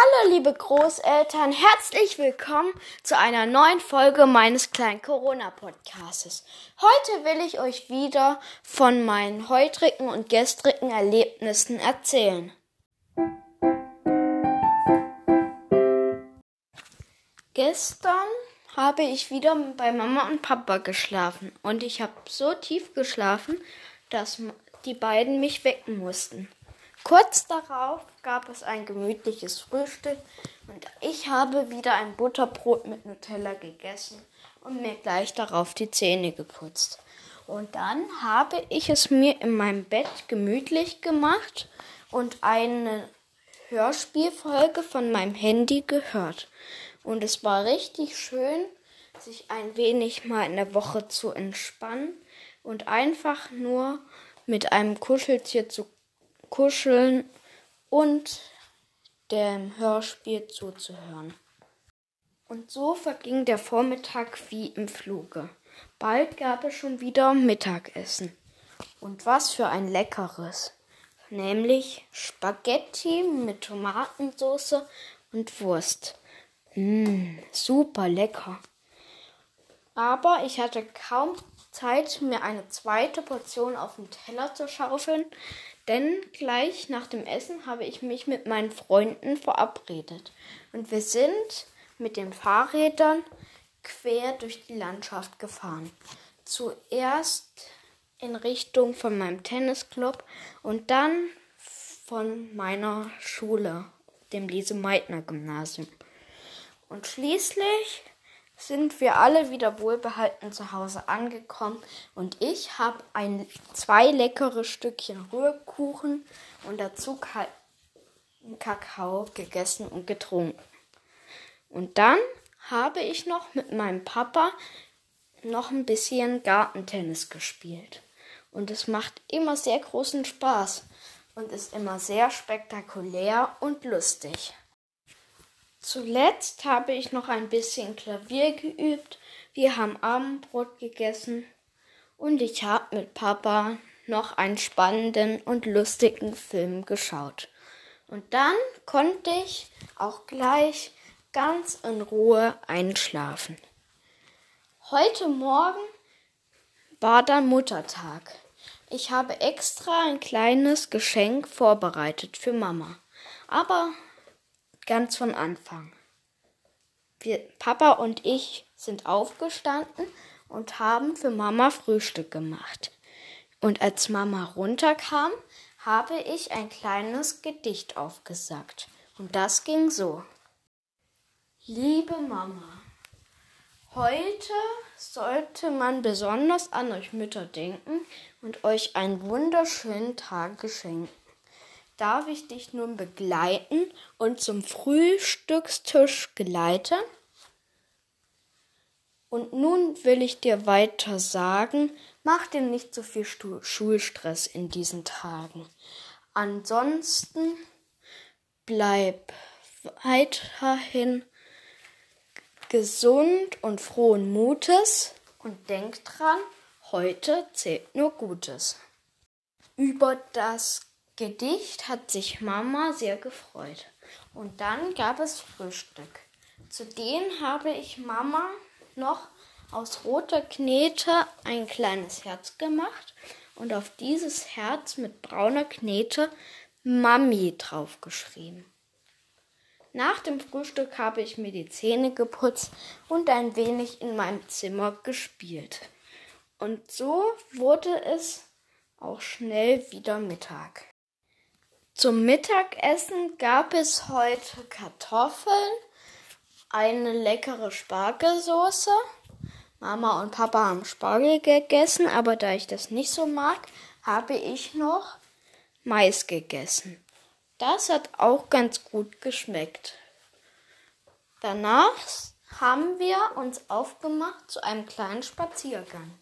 Hallo liebe Großeltern, herzlich willkommen zu einer neuen Folge meines kleinen Corona-Podcasts. Heute will ich euch wieder von meinen heutigen und gestrigen Erlebnissen erzählen. Gestern habe ich wieder bei Mama und Papa geschlafen und ich habe so tief geschlafen, dass die beiden mich wecken mussten. Kurz darauf gab es ein gemütliches Frühstück und ich habe wieder ein Butterbrot mit Nutella gegessen und mir gleich darauf die Zähne geputzt. Und dann habe ich es mir in meinem Bett gemütlich gemacht und eine Hörspielfolge von meinem Handy gehört. Und es war richtig schön, sich ein wenig mal in der Woche zu entspannen und einfach nur mit einem Kuscheltier zu kuscheln und dem Hörspiel zuzuhören. Und so verging der Vormittag wie im Fluge. Bald gab es schon wieder Mittagessen. Und was für ein leckeres. Nämlich Spaghetti mit Tomatensauce und Wurst. Mmh, super lecker. Aber ich hatte kaum Zeit, mir eine zweite Portion auf den Teller zu schaufeln, denn gleich nach dem Essen habe ich mich mit meinen Freunden verabredet und wir sind mit den Fahrrädern quer durch die Landschaft gefahren. Zuerst in Richtung von meinem Tennisclub und dann von meiner Schule, dem Lise Meitner Gymnasium. Und schließlich sind wir alle wieder wohlbehalten zu Hause angekommen und ich habe ein zwei leckere Stückchen Rührkuchen und dazu Kakao gegessen und getrunken. Und dann habe ich noch mit meinem Papa noch ein bisschen Gartentennis gespielt. Und es macht immer sehr großen Spaß und ist immer sehr spektakulär und lustig. Zuletzt habe ich noch ein bisschen Klavier geübt. Wir haben Abendbrot gegessen und ich habe mit Papa noch einen spannenden und lustigen Film geschaut. Und dann konnte ich auch gleich ganz in Ruhe einschlafen. Heute Morgen war dann Muttertag. Ich habe extra ein kleines Geschenk vorbereitet für Mama. Aber ganz von Anfang. Wir, Papa und ich sind aufgestanden und haben für Mama Frühstück gemacht. Und als Mama runterkam, habe ich ein kleines Gedicht aufgesagt. Und das ging so. Liebe Mama, heute sollte man besonders an euch Mütter denken und euch einen wunderschönen Tag geschenken darf ich dich nun begleiten und zum Frühstückstisch geleiten? Und nun will ich dir weiter sagen, mach dir nicht so viel Schulstress in diesen Tagen. Ansonsten bleib weiterhin gesund und frohen Mutes und denk dran, heute zählt nur Gutes. Über das Gedicht hat sich Mama sehr gefreut. Und dann gab es Frühstück. Zudem habe ich Mama noch aus roter Knete ein kleines Herz gemacht und auf dieses Herz mit brauner Knete Mami draufgeschrieben. Nach dem Frühstück habe ich mir die Zähne geputzt und ein wenig in meinem Zimmer gespielt. Und so wurde es auch schnell wieder Mittag. Zum Mittagessen gab es heute Kartoffeln, eine leckere Spargelsoße. Mama und Papa haben Spargel gegessen, aber da ich das nicht so mag, habe ich noch Mais gegessen. Das hat auch ganz gut geschmeckt. Danach haben wir uns aufgemacht zu einem kleinen Spaziergang.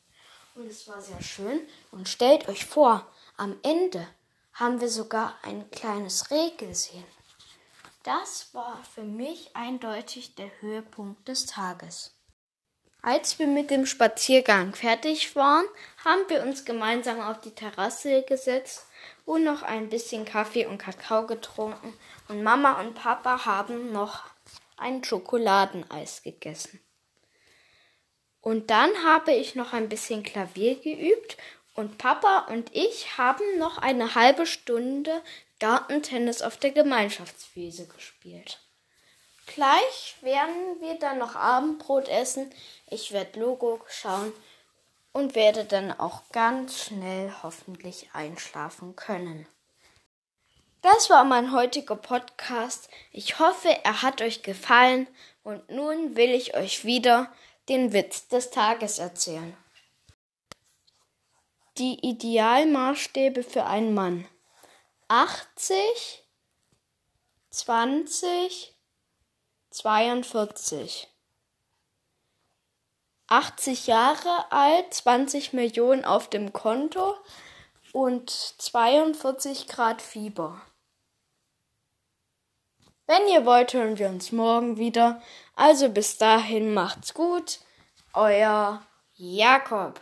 Und es war sehr schön. Und stellt euch vor, am Ende haben wir sogar ein kleines Reh gesehen. Das war für mich eindeutig der Höhepunkt des Tages. Als wir mit dem Spaziergang fertig waren, haben wir uns gemeinsam auf die Terrasse gesetzt und noch ein bisschen Kaffee und Kakao getrunken. Und Mama und Papa haben noch ein Schokoladeneis gegessen. Und dann habe ich noch ein bisschen Klavier geübt und Papa und ich haben noch eine halbe Stunde Gartentennis auf der Gemeinschaftswiese gespielt. Gleich werden wir dann noch Abendbrot essen. Ich werde Logo schauen und werde dann auch ganz schnell hoffentlich einschlafen können. Das war mein heutiger Podcast. Ich hoffe, er hat euch gefallen und nun will ich euch wieder den Witz des Tages erzählen. Die Idealmaßstäbe für einen Mann. 80, 20, 42. 80 Jahre alt, 20 Millionen auf dem Konto und 42 Grad Fieber. Wenn ihr wollt, hören wir uns morgen wieder. Also bis dahin macht's gut. Euer Jakob.